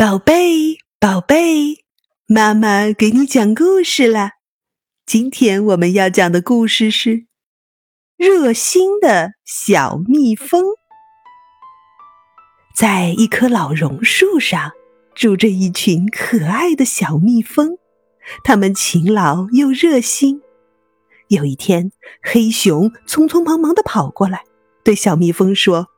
宝贝，宝贝，妈妈给你讲故事啦。今天我们要讲的故事是《热心的小蜜蜂》。在一棵老榕树上，住着一群可爱的小蜜蜂，它们勤劳又热心。有一天，黑熊匆匆忙忙的跑过来，对小蜜蜂说。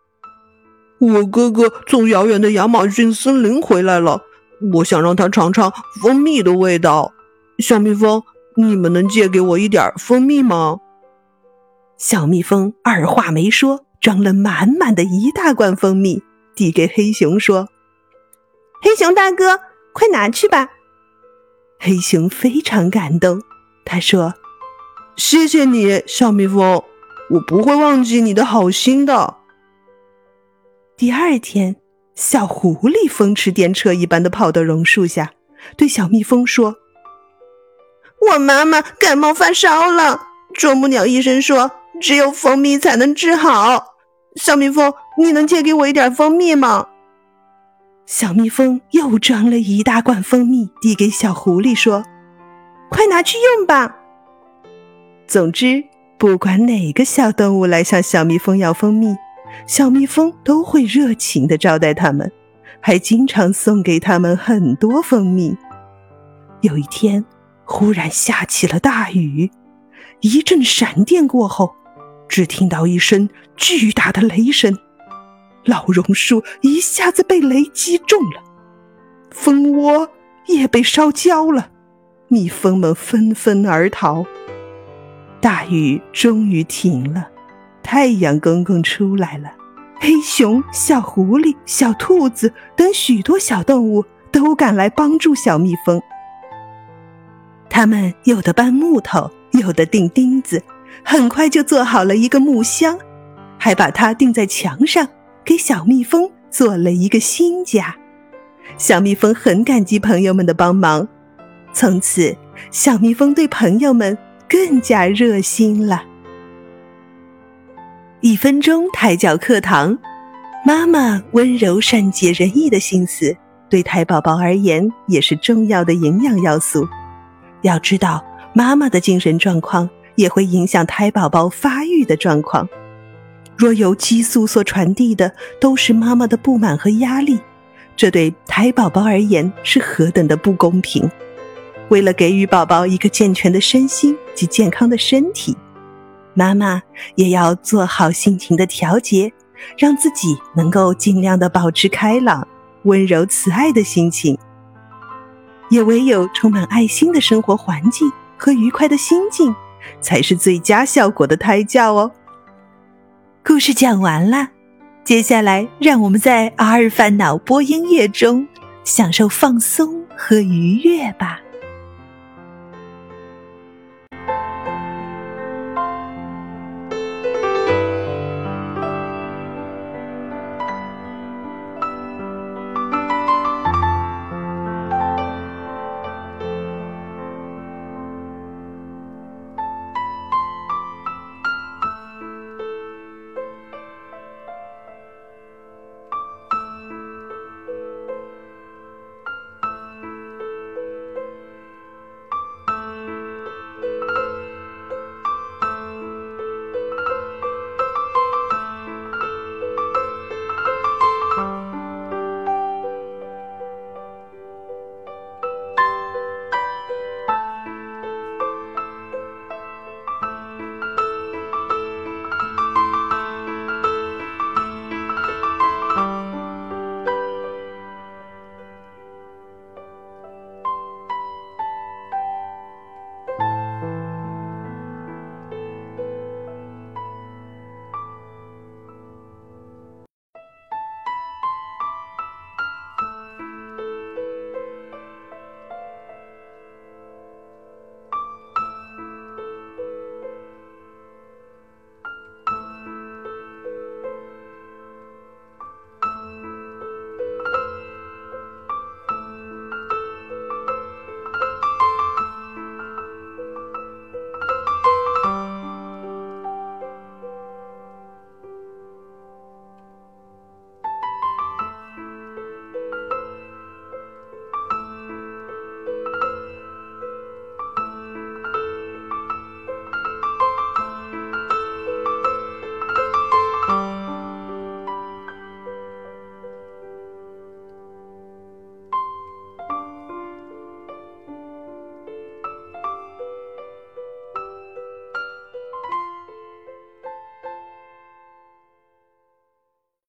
我哥哥从遥远的亚马逊森林回来了，我想让他尝尝蜂蜜的味道。小蜜蜂，你们能借给我一点蜂蜜吗？小蜜蜂二话没说，装了满满的一大罐蜂蜜，递给黑熊说：“黑熊大哥，快拿去吧。”黑熊非常感动，他说：“谢谢你，小蜜蜂，我不会忘记你的好心的。”第二天，小狐狸风驰电掣一般的跑到榕树下，对小蜜蜂说：“我妈妈感冒发烧了，啄木鸟医生说只有蜂蜜才能治好。小蜜蜂，你能借给我一点蜂蜜吗？”小蜜蜂又装了一大罐蜂蜜，递给小狐狸说：“快拿去用吧。”总之，不管哪个小动物来向小蜜蜂要蜂蜜。小蜜蜂都会热情地招待他们，还经常送给他们很多蜂蜜。有一天，忽然下起了大雨，一阵闪电过后，只听到一声巨大的雷声，老榕树一下子被雷击中了，蜂窝也被烧焦了，蜜蜂们纷纷而逃。大雨终于停了。太阳公公出来了，黑熊、小狐狸、小兔子等许多小动物都赶来帮助小蜜蜂。他们有的搬木头，有的钉钉子，很快就做好了一个木箱，还把它钉在墙上，给小蜜蜂做了一个新家。小蜜蜂很感激朋友们的帮忙，从此小蜜蜂对朋友们更加热心了。一分钟胎教课堂，妈妈温柔、善解人意的心思，对胎宝宝而言也是重要的营养要素。要知道，妈妈的精神状况也会影响胎宝宝发育的状况。若由激素所传递的都是妈妈的不满和压力，这对胎宝宝而言是何等的不公平！为了给予宝宝一个健全的身心及健康的身体。妈妈也要做好心情的调节，让自己能够尽量的保持开朗、温柔、慈爱的心情。也唯有充满爱心的生活环境和愉快的心境，才是最佳效果的胎教哦。故事讲完了，接下来让我们在阿尔法脑波音乐中享受放松和愉悦吧。